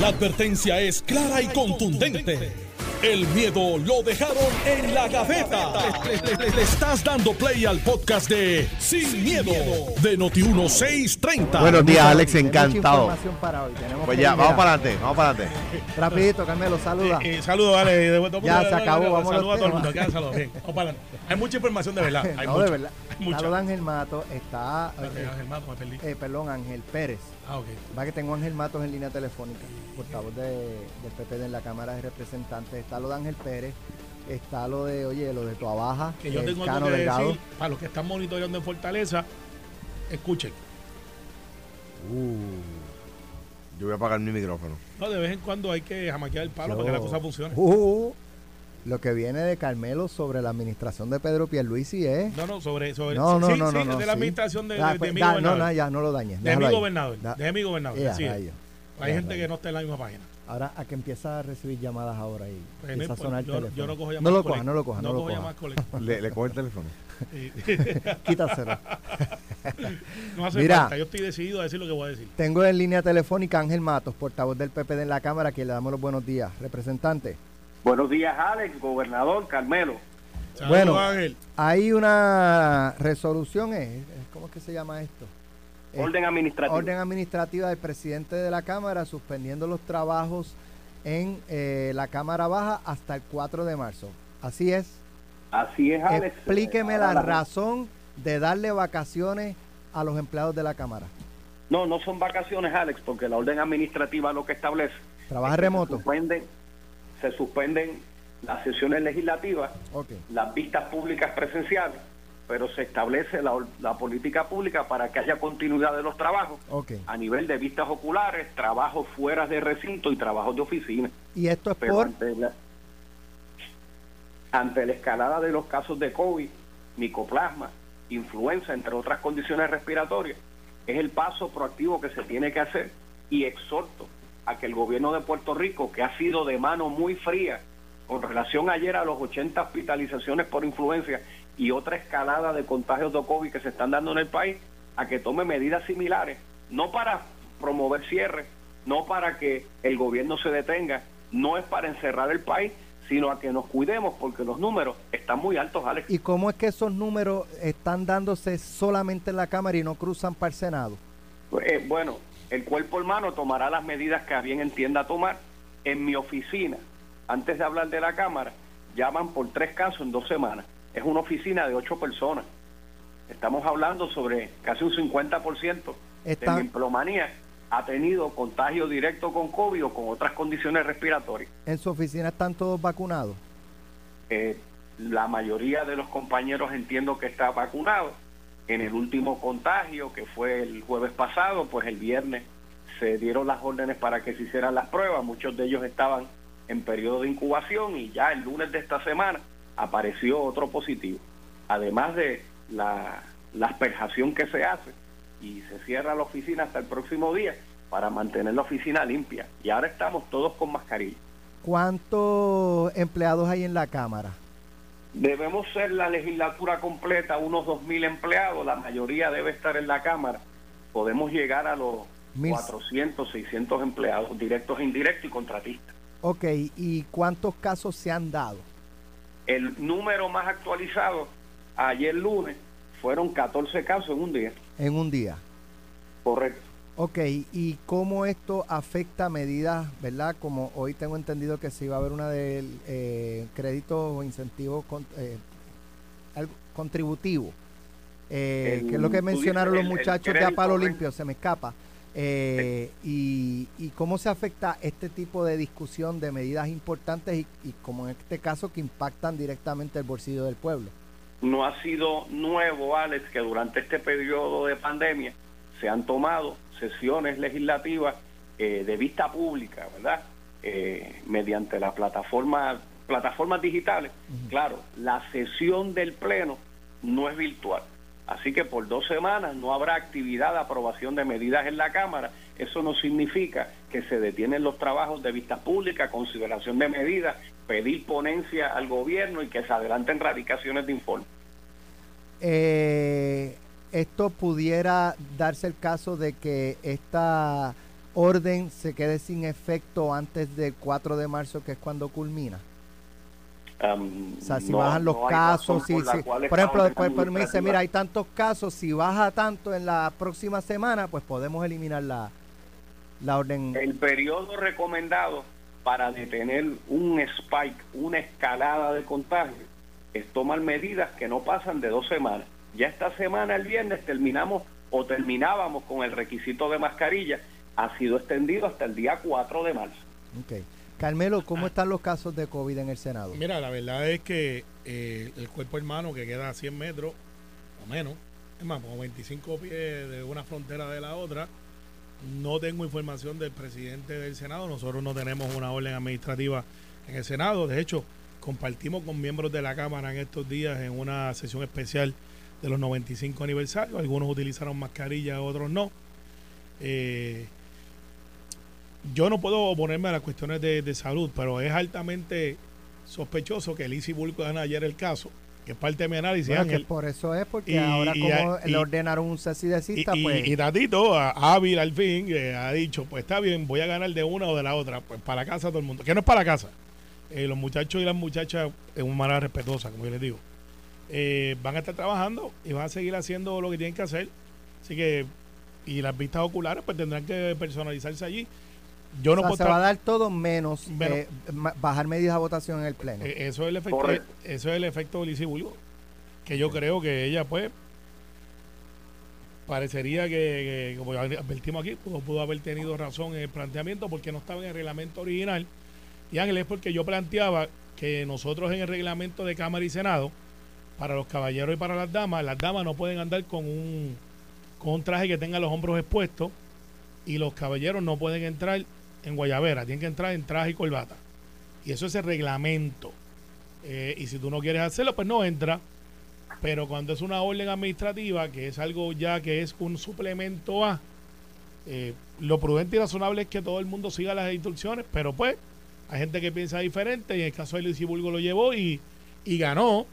La advertencia es clara y contundente. El miedo lo dejaron en la gaveta. Le, le- le- le estás dando play al podcast de Sin, miedo, de Noti1630. Buenos días, Alex, encantado. para hoy. Tenemos Pues ya, vamos para adelante, vamos para adelante. Rapidito, Carmelo, saluda. Eh, saludos, vale. Ya se acabó, vamos a Saludos a todo el mundo. saludos. Bien, vamos para adelante. Hay mucha información de verdad. Hay no, mucha, de verdad. Mucha. Saluda Ángel Mato, está, eh, Ángel Mato, me perdí. eh, perdón, Ángel Pérez. Ah, ok. Va que tengo a Ángel Matos en línea telefónica, portavoz de, del PP en la Cámara de Representantes. Está lo de Ángel Pérez, está lo de, oye, lo de Tuabaja, Que yo el tengo Cano algo que Delgado. decir para los que están monitoreando en Fortaleza. Escuchen. Uh, yo voy a apagar mi micrófono. No, de vez en cuando hay que jamaquear el palo Yo- para que la cosa funcione. Uh, lo que viene de Carmelo sobre la administración de Pedro Pierluisi es... No, no, sobre. sobre No, no, sí, no, sí, no, no, de la sí. administración de, Ah, de, pues, de mi da- no, gobernador. no, ya, no lo dañes. de mi ahí. gobernador. Da- De mi gobernador. Ya, sí. rayos. Hay Ya, gente que no está en la misma página. Ahora a que empieza a recibir llamadas ahora y Pues, empieza a no, sonar el yo, teléfono. yo no cojo no llamadas lo colect- coja, no lo coja, no, lo cojo coja. llamadas colect- Le, le cojo el teléfono. Quítaselo. no hace Mira. falta. Yo estoy decidido a decir lo que voy a decir. Tengo en línea telefónica a Ángel Matos, portavoz del PP en la Cámara, que le damos los buenos días. Representante, Buenos días, Alex, gobernador Carmelo. Bueno. Ángel. hay una resolución, ¿eh? ¿cómo es que se llama esto? Eh, Orden administrativo. Orden administrativa del presidente de la Cámara suspendiendo los trabajos en eh, la Cámara Baja hasta el 4 de marzo. Así es. Así es, Alex. Explíqueme la razón de darle vacaciones a los empleados de la Cámara. No, no son vacaciones, Alex, porque la orden administrativa lo que establece. Trabaja es que remoto. Se suspenden, se suspenden las sesiones legislativas, las vistas públicas presenciales, pero se establece la, la política pública para que haya continuidad de los trabajos a nivel de vistas oculares, trabajos fuera de recinto y trabajos de oficina. Y esto es Pero por... ante la, ante la escalada de los casos de COVID, micoplasma, influenza, entre otras condiciones respiratorias, es el paso proactivo que se tiene que hacer y exhorto a que el gobierno de Puerto Rico, que ha sido de mano muy fría con relación ayer a los 80 hospitalizaciones por influencia y otra escalada de contagios de COVID que se están dando en el país, a que tome medidas similares, no para promover cierre, no para que el gobierno se detenga, no es para encerrar el país, sino a que nos cuidemos porque los números están muy altos, Alex. ¿Y cómo es que esos números están dándose solamente en la Cámara y no cruzan para el Senado? Eh, bueno, el cuerpo hermano tomará las medidas que a bien entienda tomar. En mi oficina, antes de hablar de la Cámara, llaman por tres casos en dos semanas. Es una oficina de ocho personas. Estamos hablando sobre casi un 50% de Está- empleomanía ha tenido contagio directo con COVID o con otras condiciones respiratorias. ¿En su oficina están todos vacunados? Eh, la mayoría de los compañeros entiendo que está vacunado. En el último contagio, que fue el jueves pasado, pues el viernes se dieron las órdenes para que se hicieran las pruebas. Muchos de ellos estaban en periodo de incubación y ya el lunes de esta semana apareció otro positivo. Además de la, la asperjación que se hace y se cierra la oficina hasta el próximo día para mantener la oficina limpia. Y ahora estamos todos con mascarilla. ¿Cuántos empleados hay en la Cámara? Debemos ser la legislatura completa, unos 2.000 empleados, la mayoría debe estar en la Cámara. Podemos llegar a los Mil- 400, 600 empleados, directos e indirectos y contratistas. Ok, ¿y cuántos casos se han dado? El número más actualizado ayer lunes fueron 14 casos en un día, en un día? correcto. Ok, ¿y cómo esto afecta medidas, verdad? Como hoy tengo entendido que se iba a haber una de eh, créditos o incentivos con- eh, contributivos, eh, El- que es lo que mencionaron dices los el- el muchachos de Apalo. Limpio, se me escapa. Eh, y, y cómo se afecta este tipo de discusión de medidas importantes y, y como en este caso que impactan directamente el bolsillo del pueblo. No ha sido nuevo, Alex, que durante este periodo de pandemia se han tomado sesiones legislativas eh, de vista pública, ¿verdad? Eh, mediante la plataforma, plataformas digitales. Claro, la sesión del Pleno no es virtual. Así que por dos semanas no habrá actividad de aprobación de medidas en la Cámara. Eso no significa que se detienen los trabajos de vista pública, consideración de medidas, pedir ponencia al gobierno y que se adelanten radicaciones de informe. eh, esto pudiera darse el caso de que esta orden se quede sin efecto antes del 4 de marzo, que es cuando culmina? Um, O sea, si no- bajan los no casos, si, por si- ejemplo, después pues, me dice, mira, hay tantos casos, si baja tanto en la próxima semana, pues podemos eliminar la, la orden. El periodo recomendado para detener un spike, una escalada de contagio, es tomar medidas que no pasan de dos semanas. Ya esta semana, el viernes, terminamos o terminábamos con el requisito de mascarilla. Ha sido extendido hasta el día 4 de marzo. Ok. Carmelo, ¿cómo están los casos de COVID en el Senado? Mira, la verdad es que eh, el cuerpo hermano que queda a 100 metros o menos, es más, como 25 pies de una frontera de la otra, no tengo información del presidente del Senado. Nosotros no tenemos una orden administrativa en el Senado. De hecho, compartimos con miembros de la Cámara en estos días en una sesión especial de los 95 aniversarios. Algunos utilizaron mascarilla, otros no. Eh, yo no puedo oponerme a las cuestiones de, de salud, pero es altamente sospechoso que Lizzie Bulco gana ayer el caso, que es parte de mi análisis, Bueno, que por eso es, porque Y- ahora y- como y- le ordenaron un Y, cesidecista, y, pues... y Tatito, hábil al fin, eh, ha dicho, pues está bien, voy a ganar de una o de la otra, pues para la casa todo el mundo. Que no es para la casa. Eh, los muchachos y las muchachas, en una manera respetuosa, como yo les digo, eh, van a estar trabajando y van a seguir haciendo lo que tienen que hacer. Así que, y las vistas oculares, pues tendrán que personalizarse allí. Yo o no sea, puedo se va a dar todo menos Menos. eh, bajar medidas a votación en el Pleno. Eh, Eso es el efecto, Correcto. eso es el efecto de Lizzie Bulgo. Que yo creo que ella, pues, parecería que, que, como advertimos aquí, pudo, pudo haber tenido razón en el planteamiento porque no estaba en el reglamento original. Y Ángel, es porque yo planteaba que nosotros en el reglamento de Cámara y Senado, para los caballeros y para las damas, las damas no pueden andar con un, con un traje que tenga los hombros expuestos y los caballeros no pueden entrar en guayabera, tienen que entrar en traje y corbata. Y eso es el reglamento. Eh, y si tú no quieres hacerlo, pues no entra. Pero cuando es una orden administrativa, que es algo ya que es un suplemento a, eh, lo prudente y razonable es que todo el mundo siga las instrucciones, pero pues hay gente que piensa diferente y en el caso de Luis Bulgo lo llevó y, y ganó.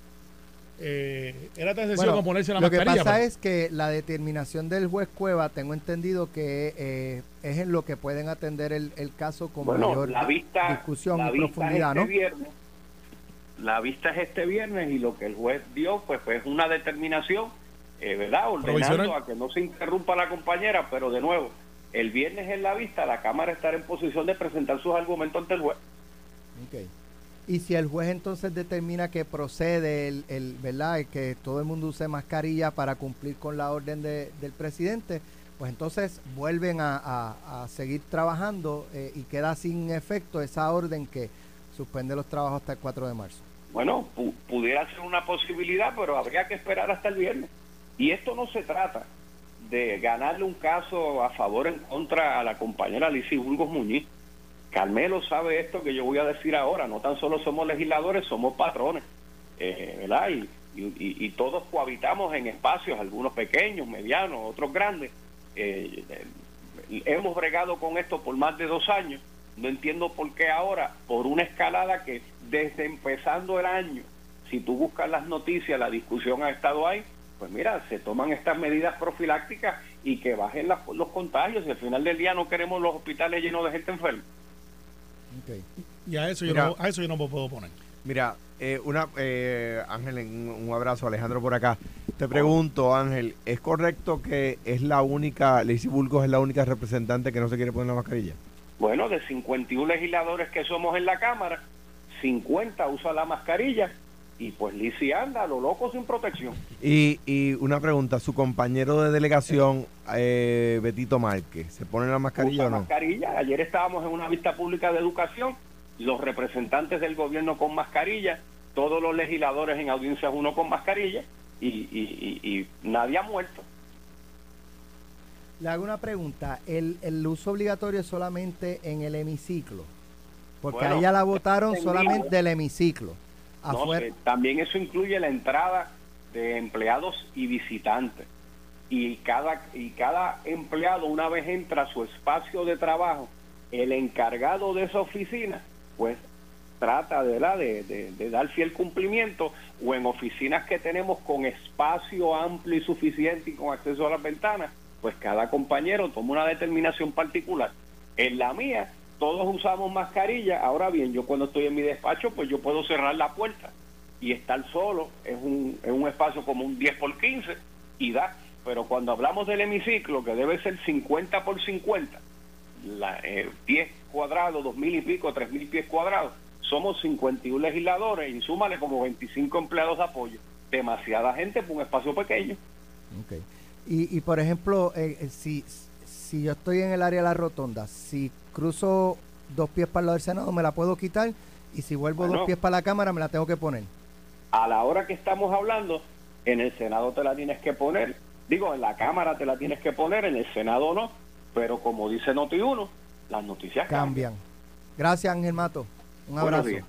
Eh, era tan sencillo Bueno, como ponerse la lo que mascarilla. pasa pero- es que la determinación del juez Cueva, tengo entendido que eh, es en lo que pueden atender el, el caso con Bueno, mayor la vista, discusión la y vista profundidad, es ¿no? este viernes. La vista es este viernes y lo que el juez dio pues, pues una determinación, eh, ¿verdad? Ordenando a que no se interrumpa la compañera, pero de nuevo, el viernes en la vista la Cámara estará en posición de presentar sus argumentos ante el juez. Ok. Y si el juez entonces determina que procede el, ¿verdad? El que todo el mundo use mascarilla para cumplir con la orden de- del presidente, pues entonces vuelven a, a- a seguir trabajando eh, y queda sin efecto esa orden que suspende los trabajos hasta el 4 de marzo. Bueno, pu- pudiera ser una posibilidad, pero habría que esperar hasta el viernes. Y esto no se trata de ganarle un caso a favor o en contra a la compañera Lizy Burgos Muñiz. Carmelo sabe esto que yo voy a decir ahora, no tan solo somos legisladores, somos patrones, eh, ¿verdad? Y, todos cohabitamos en espacios, algunos pequeños, medianos, otros grandes. Eh, eh, hemos bregado con esto por más de dos años. No entiendo por qué ahora, por una escalada que desde empezando el año, si tú buscas las noticias, la discusión ha estado ahí, pues mira, se toman estas medidas profilácticas y que bajen los contagios. Y al final del día no queremos los hospitales llenos de gente enferma. Ok. Y a eso, yo no, a eso yo no me puedo poner. Mira, eh, una eh, Ángel, un, un abrazo, Alejandro por acá. Te pregunto, Ángel, ¿es correcto que es la única, Lacey Burgos es la única representante que no se quiere poner la mascarilla? Bueno, de 51 legisladores que somos en la Cámara, 50 usan la mascarilla y pues Lizzy anda a lo loco sin protección. Y, y una pregunta, su compañero de delegación, eh, Betito Márquez, ¿se pone la mascarilla usa o no? mascarilla. Ayer estábamos en una vista pública de educación, los representantes del gobierno con mascarilla, todos los legisladores en audiencias uno con mascarilla y, y- y- y nadie ha muerto. Le hago una pregunta. ¿El, el uso obligatorio es solamente en el hemiciclo? Porque Bueno, a ella la votaron en solamente del hemiciclo. Afuera, sé, también eso incluye la entrada de empleados y visitantes. Y cada, y cada empleado, una vez entra a su espacio de trabajo, el encargado de esa oficina, pues trata de, ¿verdad? de, de- de dar fiel cumplimiento o en oficinas que tenemos con espacio amplio y suficiente y con acceso a las ventanas, pues cada compañero toma una determinación particular. En la mía, todos usamos mascarilla. Ahora bien, yo cuando estoy en mi despacho, pues yo puedo cerrar la puerta y estar solo. Es un, es un espacio como un 10 por 15 y da. Pero cuando hablamos del hemiciclo, que debe ser 50 por 50, la, eh, pies cuadrados, dos mil y pico, tres mil pies cuadrados, somos 51 legisladores y súmale como 25 empleados de apoyo. Demasiada gente por un espacio pequeño. Okay. Y, y por ejemplo, eh, eh, si, si yo estoy en el área de la rotonda, si cruzo dos pies para el lado del Senado, me la puedo quitar y si vuelvo Bueno. dos pies para la Cámara, me la tengo que poner. A la hora que estamos hablando, en el Senado te la tienes que poner. Digo, en la Cámara te la tienes que poner, en el Senado no. Pero como dice Noti1, las noticias cambian. Cambian. Gracias, Ángel Mato. Un Buenos abrazo. días.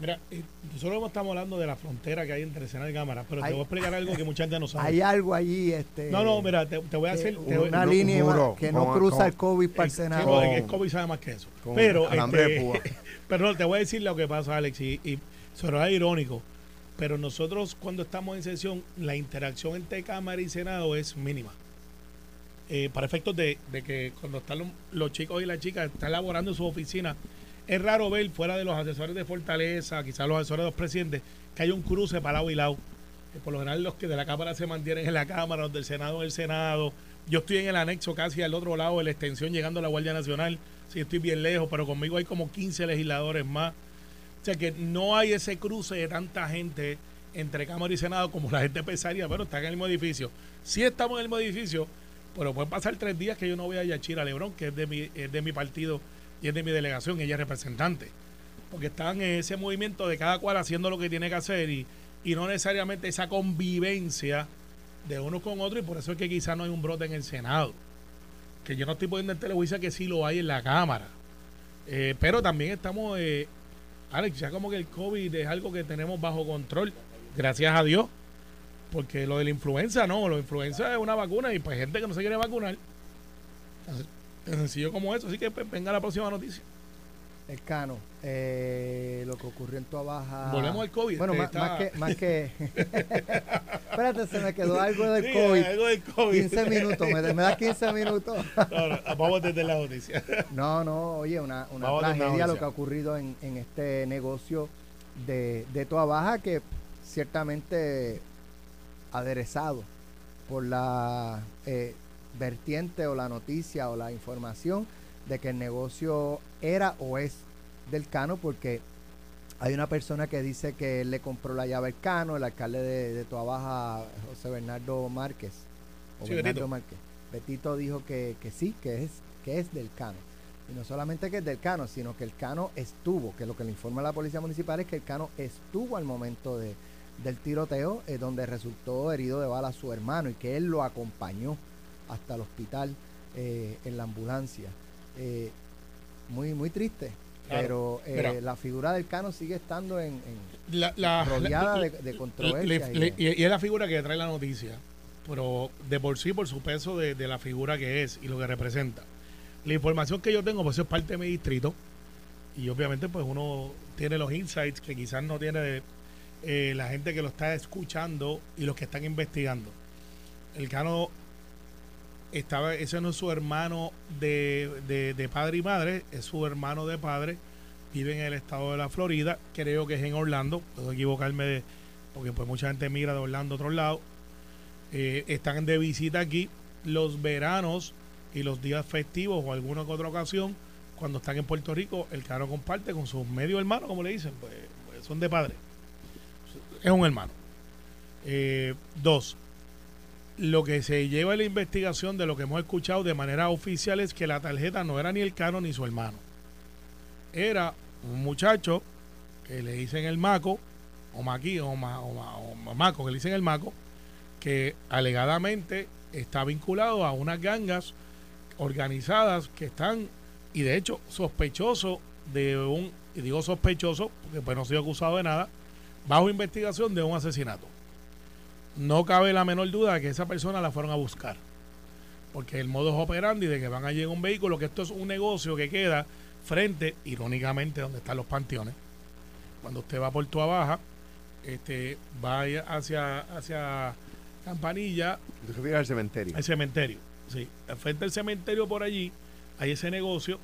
Mira, nosotros estamos hablando de la frontera que hay entre Senado y Cámara, pero Hay- te voy a explicar algo que mucha gente no sabe. Hay algo allí, este. no, no, mira, te, te voy a hacer... te voy- una no, línea juro, que no con- cruza con- el COVID para el Senado. sí, no, es que el Con- COVID sabe más que eso. con Pero, este, pero no, te voy a decir lo que pasa, Alex, y, y será irónico. Pero nosotros, cuando estamos en sesión, la interacción entre Cámara y Senado es mínima. Eh, para efectos de, de que cuando están los, los chicos y las chicas están laborando en su oficina, es raro ver fuera de los asesores de Fortaleza, quizás los asesores de los presidentes, que haya un cruce para lado y lado. Por lo general los que de la Cámara se mantienen en la Cámara, los del Senado en el Senado. Yo estoy en el anexo casi al otro lado de la extensión llegando a la Guardia Nacional. Sí, estoy bien lejos, pero conmigo hay como 15 legisladores más. O sea que no hay ese cruce de tanta gente entre Cámara y Senado como la gente pensaría. Bueno, están en el mismo edificio. Sí estamos en el mismo edificio, pero pueden pasar tres días que yo no voy a Yachira Lebrón, que es de mi, es de mi partido y es de mi delegación, ella es representante. Porque están en ese movimiento de cada cual haciendo lo que tiene que hacer y, y no necesariamente esa convivencia de unos con otros y por eso es que quizás no hay un brote en el Senado. Que yo no estoy poniendo en televisión que sí lo hay en la Cámara. Eh, pero también estamos, eh, Alex, ya como que el COVID es algo que tenemos bajo control, gracias a Dios. Porque lo de la influenza no, de influenza es una vacuna y pues gente que no se quiere vacunar. Tan- sencillo como eso. Así que pues, venga la próxima noticia. El Cano, eh, lo que ocurrió en Tua Baja. Volvemos al COVID, Bueno, este, más, está- más que. Más que Espérate, se me quedó algo del Sí, COVID. algo del COVID. 15 minutos, ¿me, me das 15 minutos? No, no, vamos desde la noticia. No, no, oye, una, una Vamos a tragedia lo que ha ocurrido en, en este negocio de, de Toa Baja que ciertamente aderezado por la eh, vertiente o la noticia o la información de que el negocio era o es del Cano porque hay una persona que dice que él le compró la llave al Cano, el alcalde de, de Toa Baja, José Bernardo Márquez. O Sí, Bernardo Betito. Márquez. Betito dijo que, que sí, que es, que es del Cano. Y no solamente que es del Cano, sino que el Cano estuvo, que lo que le informa la policía municipal es que el Cano estuvo al momento de, del tiroteo, eh, donde resultó herido de bala su hermano y que él lo acompañó hasta el hospital eh, en la ambulancia. Eh, muy, muy triste. Claro. Pero eh, la figura del Cano sigue estando en, en- La, la- rodeada la- de, de controversias. Le- y le- de- y, y es la figura que trae la noticia, pero de por sí, por su peso de, de la figura que es y lo que representa. La información que yo tengo, pues eso es parte de mi distrito, y obviamente pues uno tiene los insights que quizás no tiene eh, la gente que lo está escuchando y los que están investigando. El Cano estaba, ese no es su hermano de, de- de padre y madre, es su hermano de padre, vive en el estado de la Florida, creo que es en Orlando, puedo equivocarme de, porque pues mucha gente migra de Orlando a otro lado. Eh, están de visita aquí los veranos y los días festivos o alguna otra ocasión, cuando están en Puerto Rico, el Cano comparte con sus medio hermanos, como le dicen, pues, pues, son de padre. Es un hermano. Eh, dos, lo que se lleva en la investigación de lo que hemos escuchado de manera oficial es que la tarjeta no era ni el Cano ni su hermano. Era un muchacho que le dicen el Maco, o Maqui, o, Ma- o Ma- o Ma- Maco, que le dicen el Maco, que alegadamente está vinculado a unas gangas organizadas que están, y de hecho sospechoso de un, y digo sospechoso, porque pues no soy acusado de nada, bajo investigación de un asesinato. No cabe la menor duda de que esa persona la fueron a buscar. Porque el modus operandi de que van a llegar un vehículo, que esto es un negocio que queda frente, irónicamente, donde están los panteones. Cuando usted va por Tua Baja, este, va hacia, hacia Campanilla, refieres al cementerio. al cementerio. Sí, frente al cementerio por allí hay ese negocio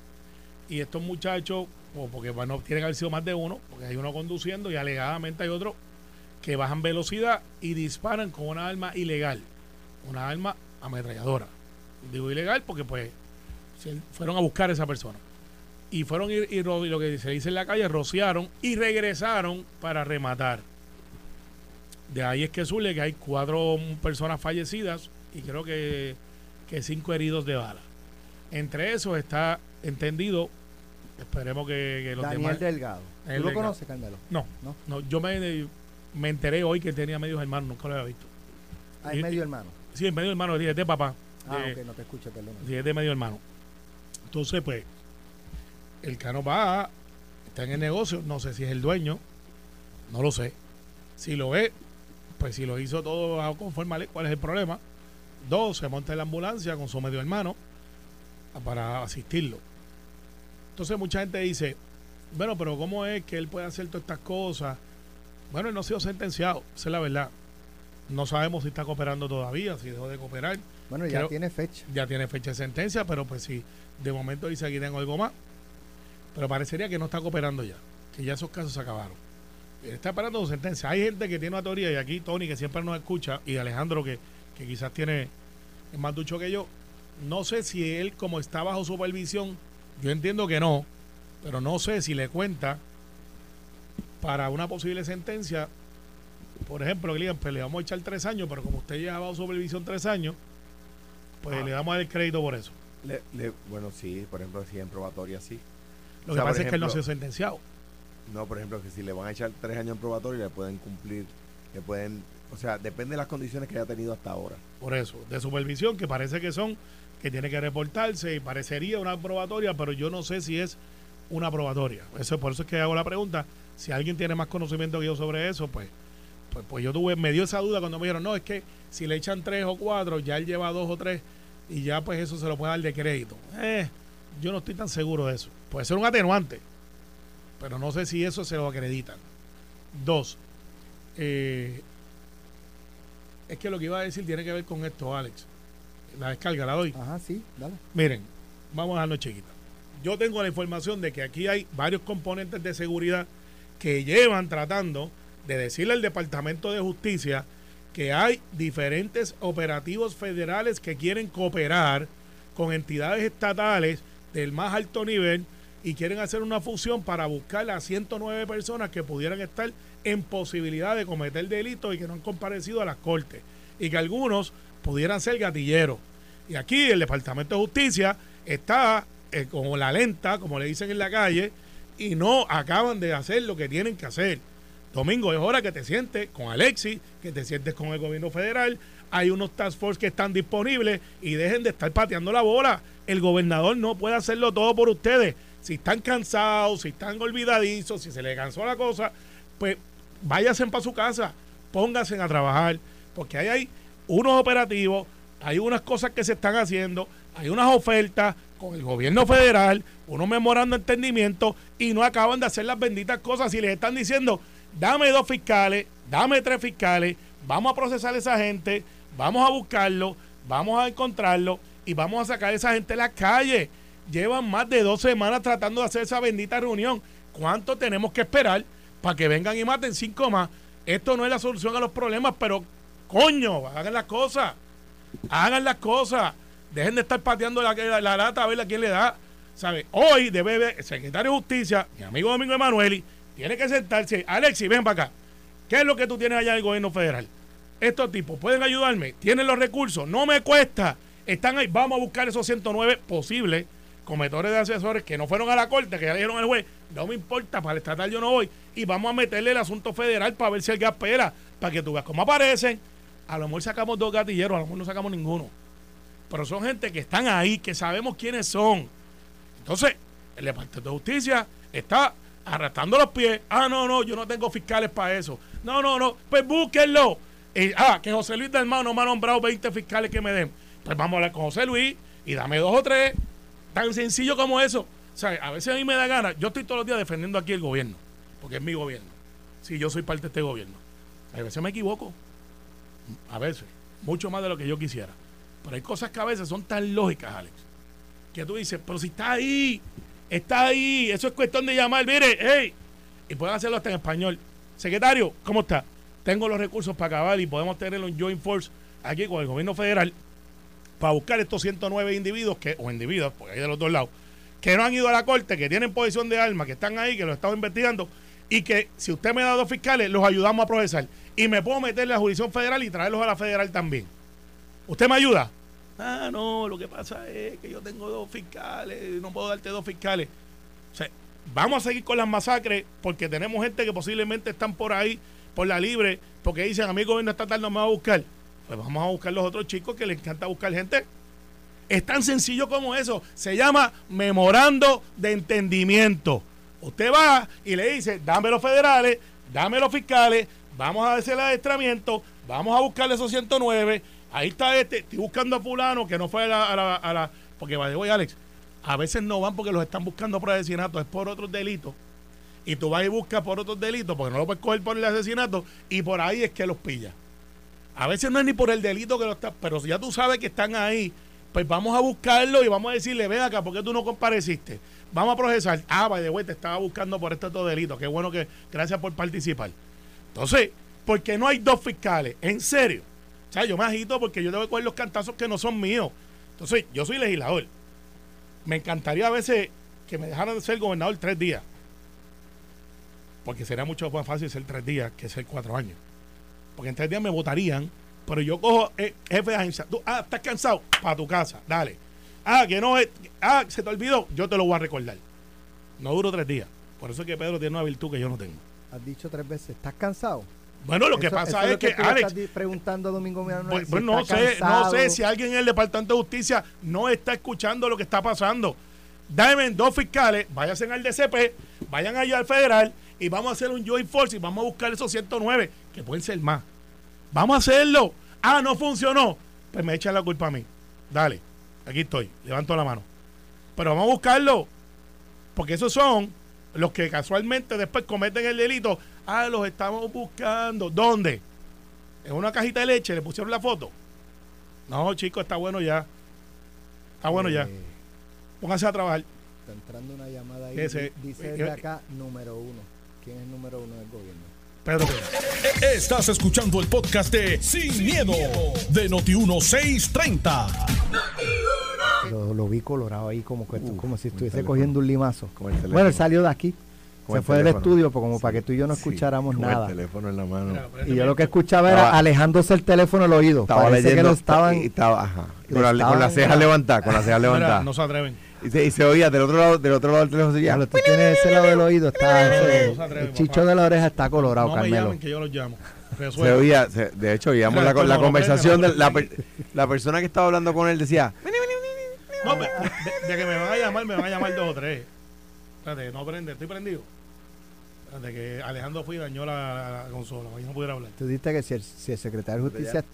y estos muchachos, o porque bueno, tiene que haber sido más de uno, porque hay uno conduciendo y alegadamente hay otro que bajan velocidad y disparan con una arma ilegal, una arma ametralladora. Digo ilegal porque pues fueron a buscar a esa persona. Y fueron y, y lo que se dice en la calle, rociaron y regresaron para rematar. De ahí es que suele que hay cuatro personas fallecidas y creo que, que cinco heridos de bala. Entre esos está entendido, esperemos que, que los Daniel Delgado. ¿Tú lo conoces, Carmelo? No, no, no yo me, me enteré hoy que tenía medios hermanos, nunca lo había visto. Ah, es medio hermano. Sí, es medio hermano, es de papá. Ah, ok, no te escucho, perdón. Sí, es de medio hermano. Entonces, pues, el cano va, está en el negocio, no sé si es el dueño, no lo sé. Si lo es, pues si lo hizo todo conforme a ley, ¿cuál es el problema? Dos, se monta en la ambulancia con su medio hermano para asistirlo. Entonces mucha gente dice, bueno, pero ¿cómo es que él puede hacer todas estas cosas? Bueno, él no ha sido sentenciado, esa es la verdad. No sabemos si está cooperando todavía, si dejó de cooperar. Bueno, ya tiene fecha. Ya tiene fecha de sentencia, pero pues si de momento dice aquí tengo algo más. Pero parecería que no está cooperando ya, que ya esos casos se acabaron. Él está esperando su sentencia. Hay gente que tiene una teoría, y aquí Tony, que siempre nos escucha, y Alejandro, que, que quizás tiene es más ducho que yo. No sé si él, como está bajo supervisión, yo entiendo que no, pero no sé si le cuenta para una posible sentencia. Por ejemplo, que le digan, pues le vamos a echar tres años, pero como usted ya bajo supervisión tres años, pues le damos el crédito por eso. bueno, sí, por ejemplo, si en probatoria sí. Lo que pasa es que él no ha sido sentenciado. No, por ejemplo, que si le van a echar tres años en probatoria, le pueden cumplir, le pueden, o sea, depende de las condiciones que haya tenido hasta ahora. Por eso, de supervisión, que parece que son, que tiene que reportarse y parecería una probatoria, pero yo no sé si es una probatoria. Eso, por eso es que hago la pregunta. Si alguien tiene más conocimiento que yo sobre eso, pues, pues, pues yo tuve, me dio esa duda cuando me dijeron, no, es que si le echan tres o cuatro, ya él lleva dos o tres y ya pues eso se lo puede dar de crédito. Eh, yo no estoy tan seguro de eso. Puede ser un atenuante, pero no sé si eso se lo acreditan. Dos, eh, es que lo que iba a decir tiene que ver con esto, Alex. La descarga, la doy. Ajá, sí, dale. Miren, vamos a darnos chiquita. Yo tengo la información de que aquí hay varios componentes de seguridad que llevan tratando de decirle al Departamento de Justicia que hay diferentes operativos federales que quieren cooperar con entidades estatales del más alto nivel y quieren hacer una fusión para buscar a 109 personas que pudieran estar en posibilidad de cometer delitos y que no han comparecido a las cortes y que algunos pudieran ser gatilleros. Y aquí el Departamento de Justicia está eh, como la lenta, como le dicen en la calle, y no acaban de hacer lo que tienen que hacer. Domingo, es hora que te sientes con Alexis, que te sientes con el gobierno federal. Hay unos task force que están disponibles y dejen de estar pateando la bola. El gobernador no puede hacerlo todo por ustedes. Si están cansados, si están olvidadizos, si se les cansó la cosa, pues váyanse para su casa, pónganse a trabajar, porque ahí hay unos operativos, hay unas cosas que se están haciendo, hay unas ofertas con el gobierno federal, unos memorando entendimiento y no acaban de hacer las benditas cosas y les están diciendo, dame dos fiscales, dame tres fiscales, vamos a procesar a esa gente, vamos a buscarlo, vamos a encontrarlo y vamos a sacar a esa gente a la calle. Llevan más de dos semanas tratando de hacer esa bendita reunión. ¿Cuánto tenemos que esperar para que vengan y maten cinco más? Esto no es la solución a los problemas, pero coño, hagan las cosas. Hagan las cosas. Dejen de estar pateando la, la, lata a ver a quién le da. ¿Sabe? Hoy debe el secretario de Justicia, mi amigo Domingo Emanueli, tiene que sentarse. Alexi, ven para acá. ¿Qué es lo que tú tienes allá en el gobierno federal? Estos tipos pueden ayudarme, tienen los recursos, no me cuesta. Están ahí, vamos a buscar esos 109 posibles cometores de asesores que no fueron a la corte, que ya dijeron al juez, no me importa, para el estatal yo no voy, y vamos a meterle el asunto federal para ver si el gas espera, para que tú veas cómo aparecen. A lo mejor sacamos dos gatilleros, a lo mejor no sacamos ninguno. Pero son gente que están ahí, que sabemos quiénes son. Entonces, el Departamento de Justicia está arrastrando los pies. Ah, no, no, yo no tengo fiscales para eso. No, no, no, pues búsquenlo. ah, que José Luis del Mano no me ha nombrado 20 fiscales que me den. Pues vamos a hablar con José Luis y dame dos o tres. Tan sencillo como eso. O sea, a veces a mí me da gana. Yo estoy todos los días defendiendo aquí el gobierno, porque es mi gobierno. Sí, yo soy parte de este gobierno. A veces me equivoco. A veces. Mucho más de lo que yo quisiera. Pero hay cosas que a veces son tan lógicas, Alex que tú dices, pero si está ahí, está ahí, eso es cuestión de llamar, mire, hey, y pueden hacerlo hasta en español. Secretario, ¿cómo está? Tengo los recursos para acabar y podemos tener un joint force aquí con el gobierno federal para buscar estos 109 individuos, que, o individuos, porque hay de los dos lados, que no han ido a la corte, que tienen posición de armas, que están ahí, que lo estamos investigando, y que si usted me da dos fiscales, los ayudamos a procesar. Y me puedo meter en la jurisdicción federal y traerlos a la federal también. ¿Usted me ayuda? Ah, no, lo que pasa es que yo tengo dos fiscales, no puedo darte dos fiscales. O sea, vamos a seguir con las masacres porque tenemos gente que posiblemente están por ahí, por la libre, porque dicen, a mí el gobierno estatal no me va a buscar. Pues vamos a buscar los otros chicos que les encanta buscar gente. Es tan sencillo como eso. Se llama memorando de entendimiento. Usted va y le dice, dame los federales, dame los fiscales, vamos a hacer el adestramiento, vamos a buscarle esos 109. Ahí está este, estoy buscando a fulano que no fue a la... A la, porque, voy Alex, a veces no van porque los están buscando por asesinato, es por otros delitos. Y tú vas y buscas por otros delitos, porque no lo puedes coger por el asesinato, y por ahí es que los pilla. A veces no es ni por el delito que lo está, pero si ya tú sabes que están ahí, pues vamos a buscarlo y vamos a decirle, ven acá, ¿por qué tú no compareciste? Vamos a procesar. Ah, by the way, te estaba buscando por este otro delito. Qué bueno que, gracias por participar. Entonces, ¿por qué no hay dos fiscales? En serio. O sea, yo me agito porque yo debo coger los cantazos que no son míos. Entonces, yo soy legislador. Me encantaría a veces que me dejaran de ser gobernador tres días. Porque sería mucho más fácil ser tres días que ser cuatro años. Porque en tres días me votarían, pero yo cojo eh, jefe de agencia. Tú, ah, estás cansado, para tu casa, dale. Ah, que no es. Ah, se te olvidó, yo te lo voy a recordar. No duro tres días. Por eso es que Pedro tiene una virtud que yo no tengo. Has dicho tres veces, ¿estás cansado? Bueno, lo que pasa es, que, Alex. Estás preguntando Domingo Pues, pues no sé, no sé si alguien en el Departamento de Justicia no está escuchando lo que está pasando. Dame dos fiscales, váyanse al DCP, vayan allá al federal y vamos a hacer un joint force y vamos a buscar esos 109, que pueden ser más. Vamos a hacerlo. Ah, no funcionó. Pues me echan la culpa a mí. Dale, aquí estoy, levanto la mano. Pero vamos a buscarlo. Porque esos son los que casualmente después cometen el delito. Ah, los estamos buscando. ¿Dónde? En una cajita de leche le pusieron la foto. No, chicos, está bueno ya. Está bueno ya. Eh. Pónganse a trabajar. Está entrando una llamada ahí. dice de eh, acá, número uno. ¿Quién es el número uno del gobierno? Pedro. Estás escuchando el podcast de Sin, miedo, de Noti1630. Lo, lo, vi colorado ahí como, que, como si estuviese cogiendo un limazo. Bueno, salió de aquí. Se fue del estudio pues, como para que tú y yo no escucháramos nada. El teléfono en la mano. y yo lo que escuchaba era alejándose el teléfono al oído. Estaba leyendo. Que lo estaban, estaba, ajá, con, la, con la ceja levantada, con la ceja levantada. no se atreven. Y se, y se, oía del otro lado del otro lado del teléfono se oía. tú tienes ese lado del oído, está el chicho de la oreja está colorado, no Carmelo. Me llamen, que yo los llamo. Se oía, se, de hecho, oíamos la, la conversación de la, la, persona que estaba hablando con él decía, no, de, de, que me van a llamar, me van a llamar dos o tres. Espérate, no prende, estoy prendido. De que Alejandro fui y dañó la, la consola, no pudiera hablar. Tú dijiste que si el, si el secretario de Justicia,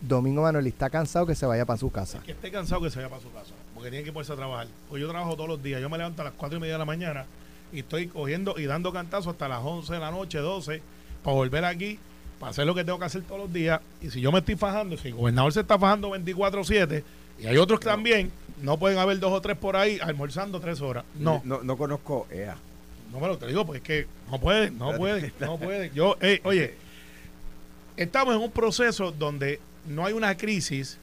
Domingo Manuel, está cansado, que se vaya para su casa. Que esté cansado, que se vaya para su casa porque tiene que ponerse a trabajar. Pues yo trabajo todos los días. Yo me levanto a las 4 y media de la mañana y estoy cogiendo y dando cantazos hasta las 11 de la noche, 12, para volver aquí, para hacer lo que tengo que hacer todos los días. Y si yo me estoy fajando, si el gobernador se está fajando 24-7, y hay otros que también, no pueden haber dos o tres por ahí almorzando tres horas. No. No, no conozco EA. No me lo te digo, porque es que no puede, no puede, no puede. Yo, oye, estamos en un proceso donde no hay una crisis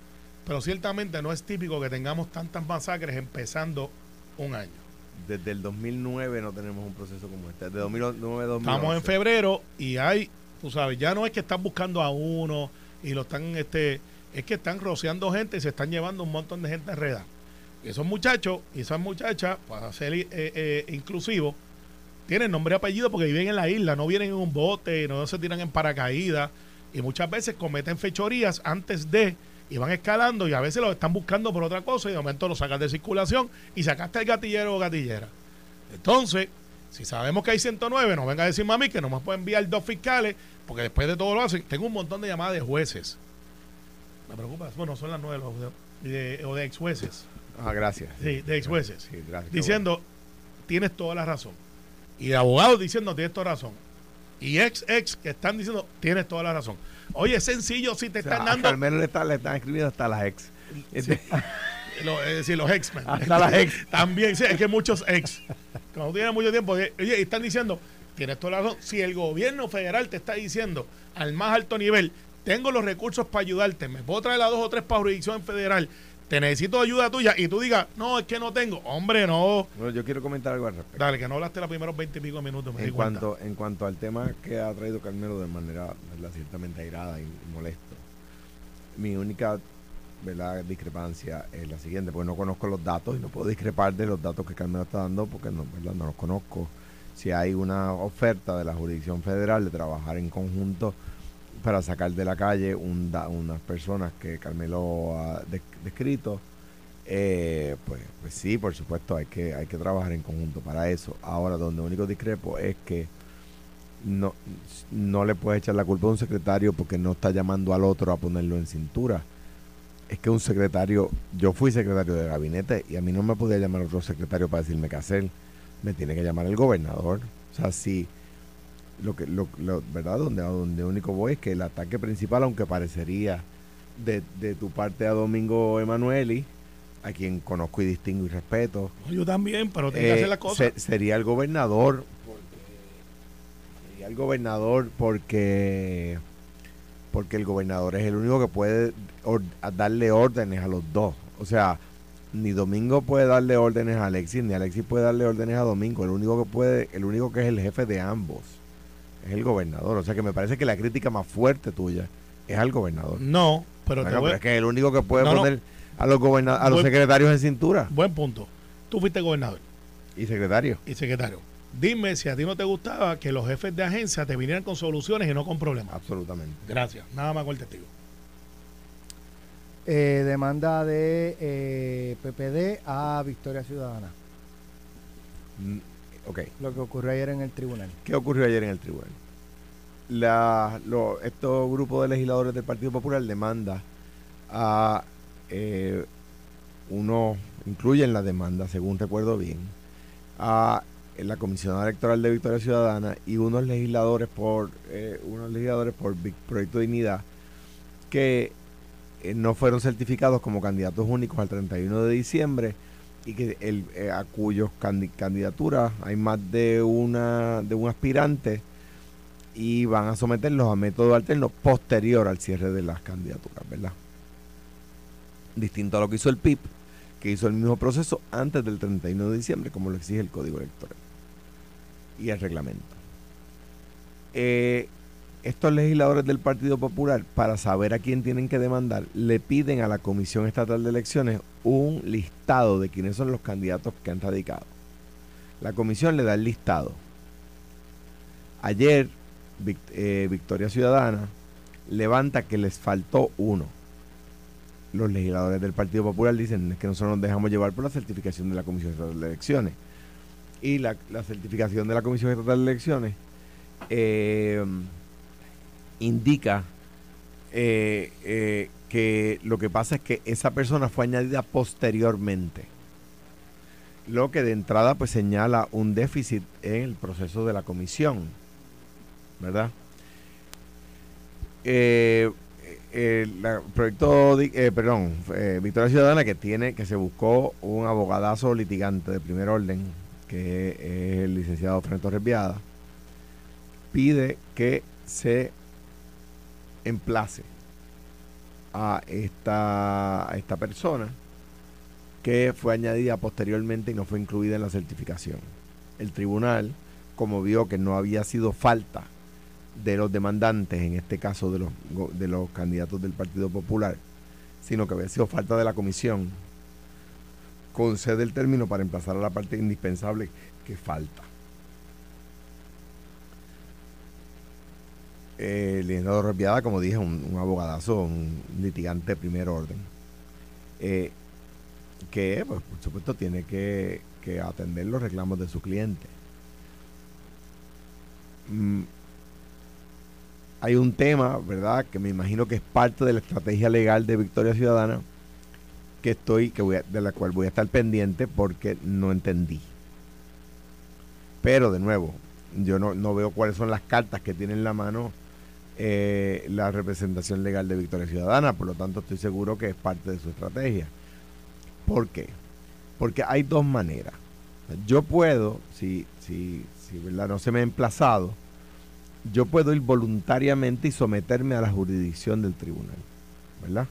pero ciertamente no es típico que tengamos tantas masacres empezando un año. Desde el 2009 no tenemos un proceso como este. Desde 2009 2011. Estamos en febrero y hay, tú sabes, ya no es que están buscando a uno y lo están, este, es que están rociando gente y se están llevando un montón de gente enredada. Esos muchachos y esas muchachas, para ser eh, eh, inclusivos, tienen nombre y apellido porque viven en la isla, no vienen en un bote, no se tiran en paracaídas y muchas veces cometen fechorías antes de y van escalando y a veces lo están buscando por otra cosa y de momento lo sacan de circulación y sacaste el gatillero o gatillera. Entonces, si sabemos que hay 109, no venga a decirme a mí que no me puede enviar dos fiscales, porque después de todo lo hacen. Tengo un montón de llamadas de jueces. Me preocupa, bueno, son las nueve de, o de ex jueces. Ah, gracias. Sí, de ex jueces. diciendo, tienes toda la razón. Y de abogados diciendo, tienes toda la razón. Y ex, ex que están diciendo, tienes toda la razón. Oye, es sencillo si te están dando. Al menos le, están, le están escribiendo hasta las ex. Este, es decir, los X-Men. Hasta las ex. También, sí, es que muchos ex. Cuando tienen mucho tiempo, oye, y están diciendo, tienes toda la razón, si el gobierno federal te está diciendo al más alto nivel, tengo los recursos para ayudarte, me puedo traer a dos o tres para jurisdicción federal, te necesito ayuda tuya y tú digas, no, es que no tengo. Hombre, no. Bueno, yo quiero comentar algo al respecto. Dale, que no hablaste los primeros 20 y pico minutos. Me en di cuenta. cuanto, en cuanto al tema que ha traído Carmelo de manera ¿verdad? ciertamente airada y molesto, mi única ¿verdad? discrepancia es la siguiente, porque no conozco los datos y no puedo discrepar de los datos que Carmelo está dando porque no, ¿verdad? no los conozco. Si hay una oferta de la jurisdicción federal de trabajar en conjunto para sacar de la calle unas personas que Carmelo ha des- descrito, eh, pues, pues sí, por supuesto, hay que, hay que trabajar en conjunto para eso. Ahora, donde único discrepo es que no, no le puedes echar la culpa a un secretario porque no está llamando al otro a ponerlo en cintura. Es que un secretario, yo fui secretario de gabinete y a mí no me podía llamar otro secretario para decirme qué hacer. Me tiene que llamar el gobernador. O sea, si lo que, lo, lo- ¿verdad? Donde, a donde único voy es que el ataque principal, aunque parecería de, de tu parte a Domingo Emanueli, a quien conozco y distingo y respeto, Yo también, pero tengo que eh, hacer las cosas. se- sería el gobernador. porque- sería el gobernador porque porque el gobernador es el único que puede or- darle órdenes a los dos. O sea, ni Domingo puede darle órdenes a Alexis, ni Alexis puede darle órdenes a Domingo. El único que puede, el único que es el jefe de ambos es el gobernador. O sea que me parece que la crítica más fuerte tuya es al gobernador. No, pero te voy pero es que es el único que puede No, no. poner a los goberna- a los Buen- secretarios en cintura Buen punto. Tú fuiste gobernador y secretarios. y secretario. Dime si a ti no te gustaba que los jefes de agencia te vinieran con soluciones y no con problemas. Absolutamente. Gracias. Nada más con el testigo. Eh, demanda de eh, PPD a Victoria Ciudadana. Mm, Ok. Lo que ocurrió ayer en el tribunal. ¿Qué ocurrió ayer en el tribunal? La, lo- estos grupos de legisladores del Partido Popular demanda a eh, uno, incluyen la demanda, según recuerdo bien, a la comisionada electoral de Victoria Ciudadana y unos legisladores por eh, unos legisladores por Proyecto Dignidad que eh, no fueron certificados como candidatos únicos al 31 de diciembre y que el, eh, a cuyos candi- candidaturas hay más de una de un aspirante y van a someterlos a método alterno posterior al cierre de las candidaturas, ¿verdad? Distinto a lo que hizo el PIB, que hizo el mismo proceso antes del 31 de diciembre, como lo exige el Código Electoral y el reglamento. Eh, estos legisladores del Partido Popular, para saber a quién tienen que demandar, le piden a la Comisión Estatal de Elecciones un listado de quiénes son los candidatos que han radicado. La comisión le da el listado. Ayer, eh, Victoria Ciudadana levanta que les faltó uno. Los legisladores del Partido Popular dicen "Es que nosotros nos dejamos llevar por la certificación de la Comisión Estatal de Elecciones. Y la, la certificación de la Comisión Estatal de Elecciones eh, indica eh, eh, que lo que pasa es que esa persona fue añadida posteriormente. Lo que de entrada pues señala un déficit en el proceso de la comisión. ¿Verdad? Eh, eh, proyecto, perdón, Victoria Ciudadana que tiene, que se buscó un abogadazo litigante de primer orden, que es el licenciado Fred Torres pide que se emplace a esta, a esta persona que fue añadida posteriormente y no fue incluida en la certificación. El tribunal, como vio que no había sido falta de los demandantes, en este caso de los, de los candidatos del Partido Popular, sino que había sido falta de la comisión, concede el término para emplazar a la parte indispensable que falta. Eh, licenciado Repiada, como dije, un, abogadazo, un litigante de primer orden, eh, que pues, por supuesto tiene que, atender los reclamos de su cliente. Mm, hay un tema, ¿verdad?, que me imagino que es parte de la estrategia legal de Victoria Ciudadana, que estoy, que voy a- de la cual voy a estar pendiente porque no entendí. Pero de nuevo, yo no veo cuáles son las cartas que tiene en la mano eh, la representación legal de Victoria Ciudadana, por lo tanto estoy seguro que es parte de su estrategia. ¿Por qué? Porque hay dos maneras. Yo puedo, si, si, si ¿verdad? no se me ha emplazado, yo puedo ir voluntariamente y someterme a la jurisdicción del tribunal, ¿verdad?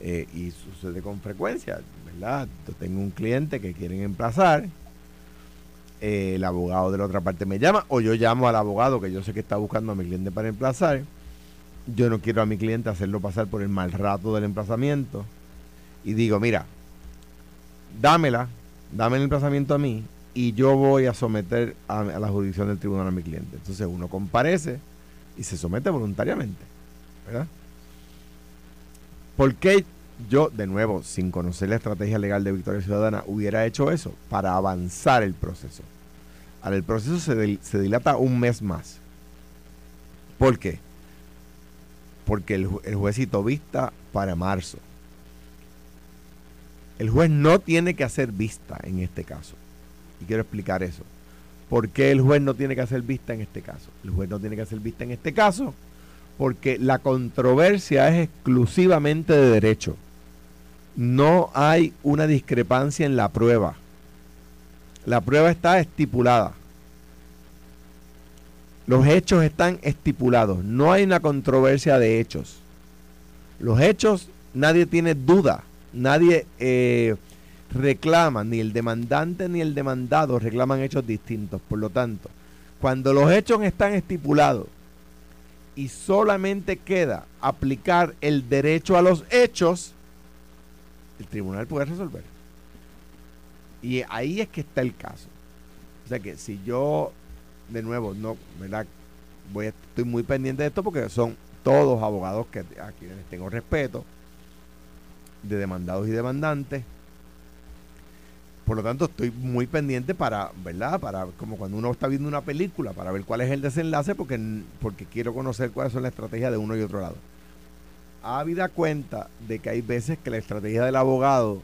Eh, y sucede con frecuencia, ¿verdad? Yo tengo un cliente que quieren emplazar, eh, el abogado de la otra parte me llama, o yo llamo al abogado que yo sé que está buscando a mi cliente para emplazar. Yo no quiero a mi cliente hacerlo pasar por el mal rato del emplazamiento. Y digo, mira, dámela, dame el emplazamiento a mí y yo voy a someter a, la jurisdicción del tribunal a mi cliente. Entonces uno comparece y se somete voluntariamente. ¿Verdad? ¿Por qué yo, de nuevo, sin conocer la estrategia legal de Victoria Ciudadana, hubiera hecho eso? Para avanzar el proceso. Ahora, el proceso se, dil- se dilata un mes más. ¿Por qué? Porque el, el juez citó vista para marzo. El juez no tiene que hacer vista en este caso. Y quiero explicar eso. ¿Por qué el juez no tiene que hacer vista en este caso? El juez no tiene que hacer vista en este caso porque la controversia es exclusivamente de derecho. No hay una discrepancia en la prueba. La prueba está estipulada. Los hechos están estipulados. No hay una controversia de hechos. Los hechos, nadie tiene duda. Nadie eh, reclama, ni el demandante ni el demandado reclaman hechos distintos. Por lo tanto, cuando los hechos están estipulados y solamente queda aplicar el derecho a los hechos, el tribunal puede resolver. Y ahí es que está el caso. O sea que si yo, de nuevo, no, ¿verdad? Voy estoy muy pendiente de esto porque son todos abogados que a quienes tengo respeto, de demandados y demandantes. Por lo tanto, estoy muy pendiente para, ¿verdad? Para, como cuando uno está viendo una película, para ver cuál es el desenlace, porque, porque quiero conocer cuáles son las estrategias de uno y otro lado. Habida cuenta de que hay veces que la estrategia del abogado,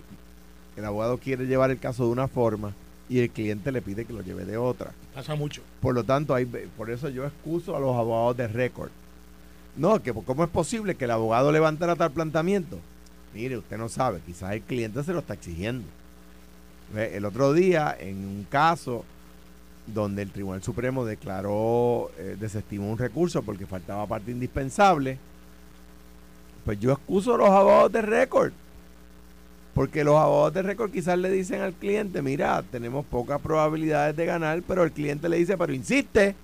el abogado quiere llevar el caso de una forma y el cliente le pide que lo lleve de otra. Pasa mucho. Por lo tanto, hay, por eso yo excuso a los abogados de récord. No, que cómo es posible que el abogado levantara tal planteamiento. Mire, usted no sabe, quizás el cliente se lo está exigiendo. El otro día, en un caso donde el Tribunal Supremo declaró, eh, desestimó un recurso porque faltaba parte indispensable, pues yo excuso a los abogados de récord. Porque los abogados de récord quizás le dicen al cliente, mira, tenemos pocas probabilidades de ganar, pero el cliente le dice, pero insiste,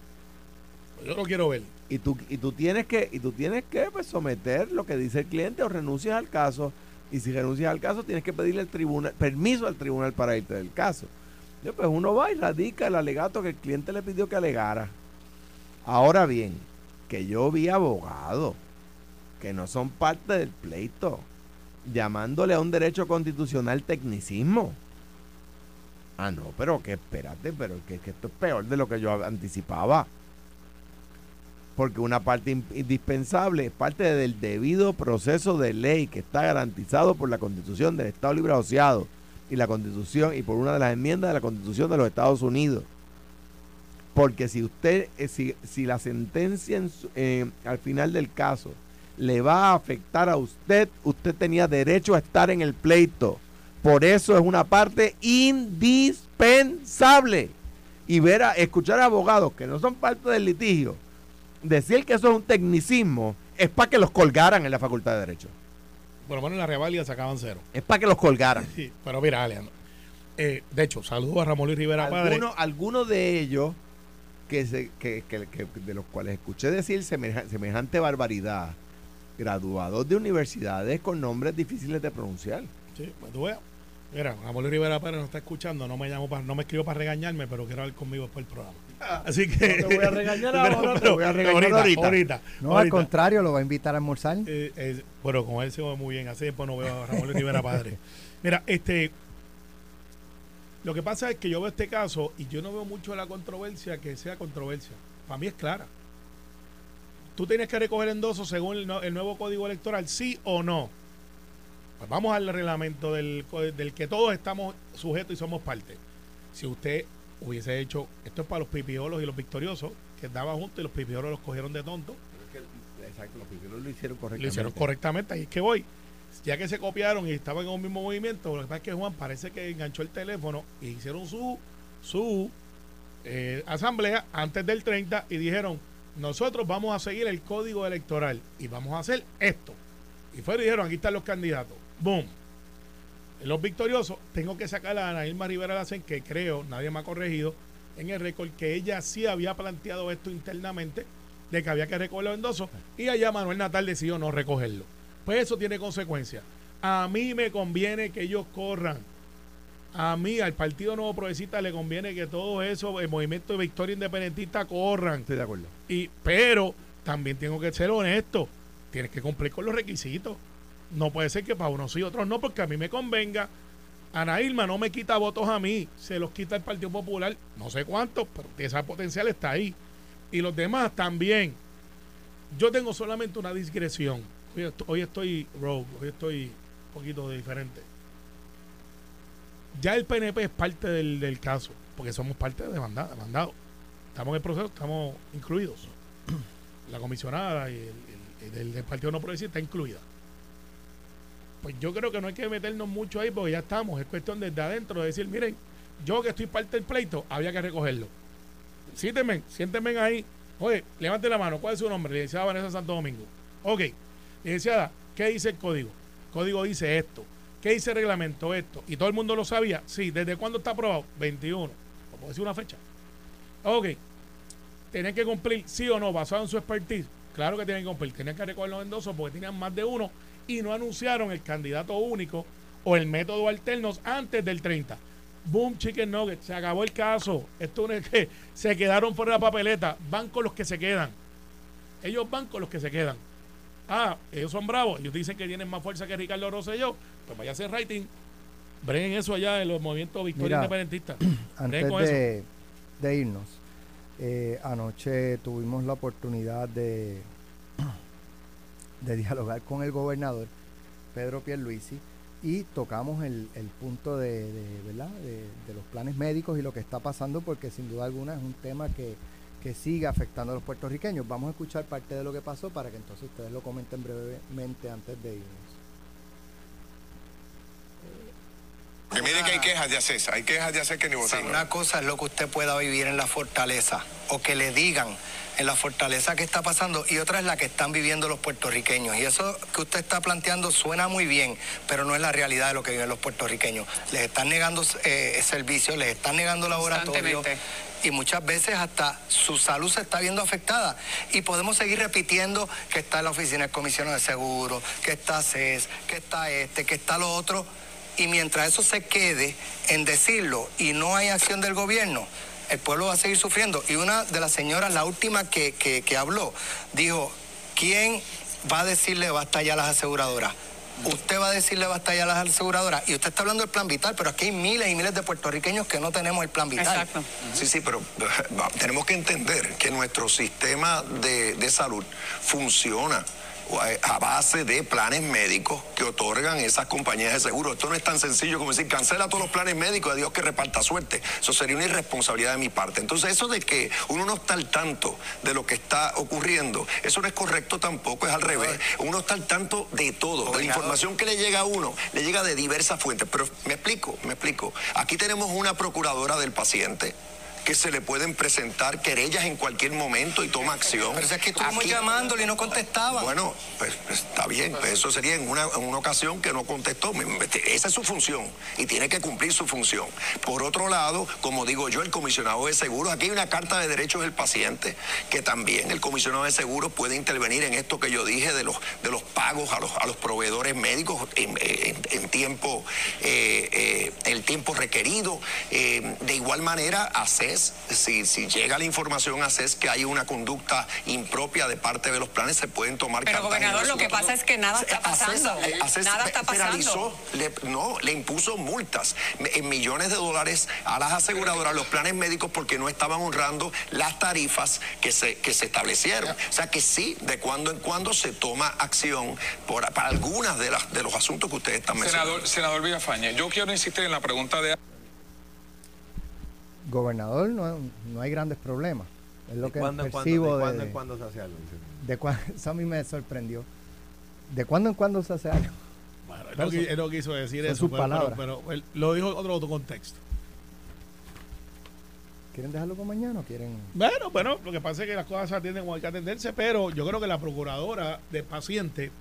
Yo lo quiero ver. y tú, y tú tienes que, y tú tienes que pues, someter lo que dice el cliente o renuncias al caso. Y si renuncias al caso, tienes que pedirle al tribunal, permiso al tribunal para irte del caso. Yo, pues uno va y radica el alegato que el cliente le pidió que alegara. Ahora bien, que yo vi abogados que no son parte del pleito, llamándole a un derecho constitucional tecnicismo. Ah, no, pero que espérate, pero que, que esto es peor de lo que yo anticipaba porque una parte in- indispensable es parte del debido proceso de ley que está garantizado por la Constitución del Estado Libre Asociado y la Constitución y por una de las enmiendas de la Constitución de los Estados Unidos. Porque si usted, eh, si, si la sentencia en su- eh, al final del caso le va a afectar a usted, usted tenía derecho a estar en el pleito. Por eso es una parte indispensable. Y ver a, escuchar a abogados que no son parte del litigio decir que eso es un tecnicismo es para que los colgaran en la Facultad de Derecho. Por lo menos en la revalida sacaban cero. Es para que los colgaran. Sí, pero mira, Alejandro. eh, de hecho, saludo a Ramón Luis Rivera Padre. Algunos, de ellos que, se, que, que- que- de los cuales escuché decir semeja- semejante barbaridad, graduados de universidades con nombres difíciles de pronunciar. Sí, pues tú veas. Mira, Ramón Luis Rivera Pérez no está escuchando, no me llamó para, no me escribió para regañarme, pero quiere hablar conmigo después del programa. Así que. No te voy a regañar ahora, te voy a regañar ahorita. ahorita. ahorita, No, al contrario, lo va a invitar a almorzar. Eh, eh, bueno, con él se ve muy bien. Así después no veo a Ramón Rivera Padre. Mira, este. Lo que pasa es que yo veo este caso y yo no veo mucho la controversia que sea controversia. Para mí es clara. Tú tienes que recoger endosos según el, no- el nuevo código electoral, sí o no. Pues vamos al reglamento del, del que todos estamos sujetos y somos parte. Si usted hubiese hecho, esto es para los pipiolos y los victoriosos, que andaban juntos y los pipiolos los cogieron de tonto, Exacto, los primeros lo hicieron lo correctamente. hicieron correctamente, ahí es que voy. ya que se copiaron y estaban en un mismo movimiento, lo que pasa es que Juan parece que enganchó el teléfono y hicieron su, su eh, asamblea antes del 30 y dijeron, nosotros vamos a seguir el código electoral y vamos a hacer esto. Y fueron y dijeron, aquí están los candidatos. Boom. Los victoriosos, tengo que sacar a Ana Irma Rivera Lacen, que creo, nadie me ha corregido, en el récord, que ella sí había planteado esto internamente, de que había que recoger los endosos, y allá Manuel Natal decidió no recogerlo. Pues eso tiene consecuencias. A mí me conviene que ellos corran. A mí, al Partido Nuevo Progresista, le conviene que todo eso, el movimiento de victoria independentista, corran. Estoy de acuerdo. Y, pero también tengo que ser honesto. Tienes que cumplir con los requisitos. No puede ser que para unos sí y otros no, porque a mí me convenga. Ana Irma no me quita votos a mí, se los quita el Partido Popular, no sé cuántos, pero ese potencial está ahí. Y los demás también. Yo tengo solamente una discreción. Hoy estoy, hoy estoy rogue, hoy estoy un poquito diferente. Ya el PNP es parte del, del caso, porque somos parte de demandado, demandado. Estamos en el proceso, estamos incluidos. La comisionada y el, el- el del Partido No Progresista está incluida. Pues yo creo que no hay que meternos mucho ahí porque ya estamos. Es cuestión desde adentro de decir, miren, yo que estoy parte del pleito, había que recogerlo. Siéntenme, siéntenme ahí. Oye, levante la mano. ¿Cuál es su nombre? Licenciada Vanessa Santo Domingo. Ok. Licenciada, ¿qué dice el código? El código dice esto. ¿Qué dice el reglamento? Esto. ¿Y todo el mundo lo sabía? Sí. ¿Desde cuándo está aprobado? 21. ¿O puedo decir una fecha? Ok. ¿Tienen que cumplir sí o no basado en su expertise? Claro que tienen que cumplir. Tenían que recoger los endosos porque tenían más de uno y no anunciaron el candidato único o el método alternos antes del 30. Boom, chicken nugget. Se acabó el caso. Esto no es que se quedaron de la papeleta. Van con los que se quedan. Ellos van con los que se quedan. Ah, ellos son bravos. Ellos dicen que tienen más fuerza que Ricardo Rosselló. Pues vaya a hacer rating. Breguen eso allá en los movimientos Victoria Independentista. Antes de, de irnos, eh, anoche tuvimos la oportunidad de, de dialogar con el gobernador Pedro Pierluisi y tocamos el, el punto de, de, ¿verdad? De, de los planes médicos y lo que está pasando porque sin duda alguna es un tema que, que sigue afectando a los puertorriqueños. Vamos a escuchar parte de lo que pasó para que entonces ustedes lo comenten brevemente antes de irnos. Que mire que hay quejas de ACES, hay quejas de ACES que ni Sí, votaron. una cosa es lo que usted pueda vivir en la fortaleza o que le digan en la fortaleza que está pasando y otra es la que están viviendo los puertorriqueños. Y eso que usted está planteando suena muy bien, pero no es la realidad de lo que viven los puertorriqueños. Les están negando eh, servicios, les están negando laboratorios. Y muchas veces hasta su salud se está viendo afectada. Y podemos seguir repitiendo que está la oficina del comisionado de seguros, que está CES, que está este, que está lo otro. Y mientras eso se quede en decirlo y no hay acción del gobierno, el pueblo va a seguir sufriendo. Y una de las señoras, la última que, que- que habló, dijo, ¿quién va a decirle basta ya a las aseguradoras? Usted va a decirle basta ya a las aseguradoras. Y usted está hablando del plan vital, pero aquí hay miles y miles de puertorriqueños que no tenemos el plan vital. Exacto. Sí, sí, pero va, tenemos que entender que nuestro sistema de, de salud funciona a base de planes médicos que otorgan esas compañías de seguro. Esto no es tan sencillo como decir, cancela todos los planes médicos, a Dios que reparta suerte. Eso sería una irresponsabilidad de mi parte. Entonces, eso de que uno no está al tanto de lo que está ocurriendo, eso no es correcto tampoco, es al revés. Uno está al tanto de todo, de la información que le llega a uno, le llega de diversas fuentes. Pero me explico, me explico. Aquí tenemos una procuradora del paciente que se le pueden presentar querellas en cualquier momento y toma acción. Pero es que estuvimos Aquí- llamándole y no contestaba. Bueno, pues, pues, está bien, pues eso sería en una, en una ocasión que no contestó. Esa es su función y tiene que cumplir su función. Por otro lado, como digo yo, el comisionado de seguros, aquí hay una carta de derechos del paciente que también el comisionado de seguros puede intervenir en esto que yo dije de los, de los pagos a los, a los proveedores médicos en, en- en tiempo, eh, eh, el tiempo requerido. Eh, de igual manera, Si, si llega la información a ACES que hay una conducta impropia de parte de los planes, se pueden tomar Pero, gobernador, lo que pasa es que nada está pasando. eh, ACES Nada está pasando. penalizó, le- no, le impuso multas en millones de dólares a las aseguradoras, los planes médicos, porque no estaban honrando las tarifas que se, que se establecieron. O sea que sí, de cuando en cuando se toma acción por, para algunas de, las, de los asuntos que ustedes están mencionando. Senador, senador Villafañe, yo quiero insistir en la pregunta de Gobernador, no, no hay grandes problemas. Es lo ¿De que cuándo, percibo de de, cuándo en cuándo se hace algo? Dice. de cua- eso a mí me sorprendió. ¿De cuándo en cuándo se hace algo? no, qui- él no quiso decir eso, sus pero, palabras. pero- pero él lo dijo en otro, otro contexto. ¿Quieren dejarlo con mañana o quieren...? Bueno, bueno, lo que pasa es que las cosas se atienden como hay que atenderse, pero yo creo que la procuradora del paciente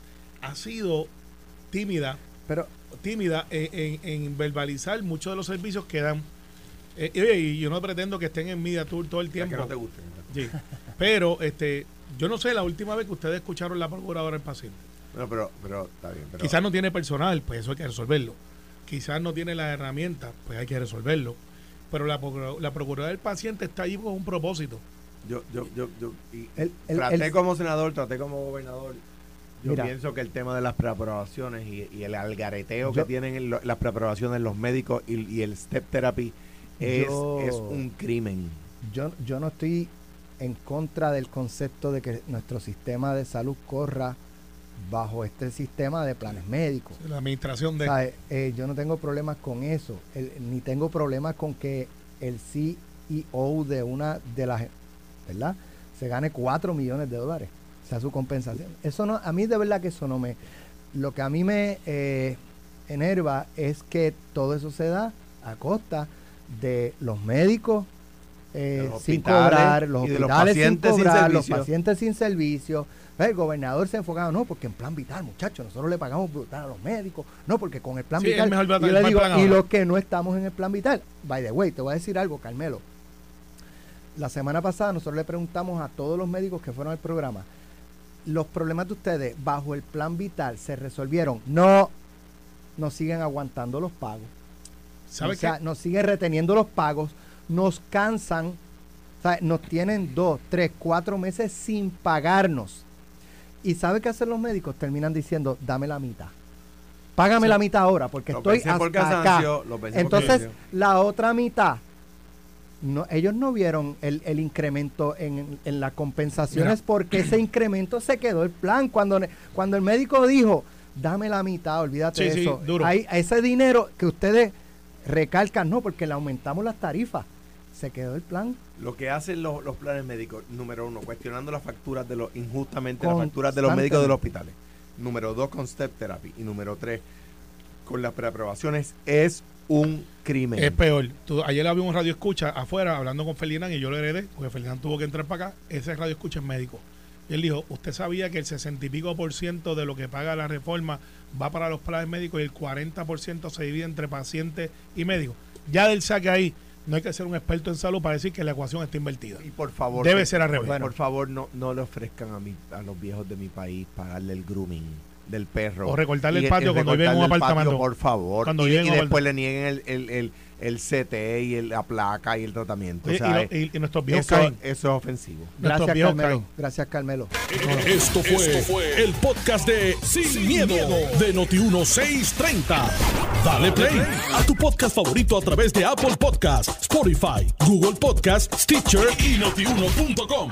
ha sido tímida, Pero tímida en, en- en verbalizar muchos de los servicios que dan. Eh, y, oye, y yo no pretendo que estén en media tour todo el Ya tiempo. que no te guste. Sí. Pero este, yo no sé la última vez que ustedes escucharon la procuradora del paciente. Bueno, pero, pero está bien. Pero, Quizás no tiene personal, pues eso hay que resolverlo. Quizás no tiene las herramientas, pues hay que resolverlo. Pero la, procura- la procuradora del paciente está allí con un propósito. yo, yo, yo, yo y El- el- traté el- como senador, traté como gobernador. Yo Mira. pienso que el tema de las preaprobaciones y, y el algareteo Yo- que tienen las preaprobaciones los médicos y, y el step therapy es, Yo- es un crimen. yo, yo no estoy en contra del concepto de que nuestro sistema de salud corra bajo este sistema de planes médicos. La administración de... Eh, yo no tengo problemas con eso, el- ni tengo problemas con que el CEO de una de las, ¿verdad? Se gane 4 millones de dólares, sea su compensación. Eso no, a mí de verdad que eso no me, lo que a mí me eh, enerva es que todo eso se da a costa de los médicos eh, los sin cobrar, los hospitales sin cobrar, los pacientes sin servicio. El gobernador se enfocaba, no, porque en plan vital, muchachos, nosotros le pagamos brutal a los médicos, no, porque con el plan Sí, vital. yo le digo, y ahora". los que no estamos en el plan vital, by the way, te voy a decir algo, Carmelo. La semana pasada nosotros le preguntamos a todos los médicos que fueron al programa, los problemas de ustedes bajo el plan vital se resolvieron. No, nos siguen aguantando los pagos. ¿Sabe o sea, qué? nos siguen reteniendo los pagos, nos cansan, o sea, nos tienen dos, tres, cuatro meses sin pagarnos. ¿Y sabe qué hacen los médicos? Terminan diciendo, dame la mitad. Págame Sí. la mitad ahora, porque Lo estoy por hasta acá. cansancio, lo pensé por Entonces, la otra mitad, no, ellos no vieron el, el incremento en, en las compensaciones Mira. porque ese incremento se quedó el plan. Cuando, ne- cuando el médico dijo, dame la mitad, olvídate Sí, de sí, eso. duro. Hay, ese dinero que ustedes recalcan, no, porque le aumentamos las tarifas. Se quedó el plan. Lo que hacen los, los planes médicos, número uno, cuestionando las facturas de los, injustamente las facturas de los médicos de los hospitales. Número dos, con step therapy. Y número tres, con las preaprobaciones, es un crimen. Es peor. Tú- ayer había un radio escucha afuera hablando con Ferdinand y yo lo heredé, porque Ferdinand tuvo que entrar para acá. Ese radio escucha es médico. Y él dijo, ¿usted sabía que el 60 y pico por ciento de lo que paga la reforma va para los planes médicos y el 40 por ciento se divide entre pacientes y médicos? Ya del saque ahí, no hay que ser un experto en salud para decir que la ecuación está invertida. Y por favor, Debe que- ser al revés. Por, favor, no, no le ofrezcan a, mi, a los viejos de mi país pagarle el grooming del perro. O recortarle Y el patio cuando viven en un patio, apartamento. por favor. Cuando y, después le nieguen el, el, el, el CT y el- la placa y el tratamiento. Oye, o sea, y, lo- y- y nuestros viejos eso, caen. eso es ofensivo. Gracias, viejos Carmelo. caen. Gracias, Carmelo. Esto fue, el podcast de Sin, miedo, de Noti1630. Dale play a tu podcast favorito a través de Apple Podcasts, Spotify, Google Podcasts, Stitcher y notiuno.com.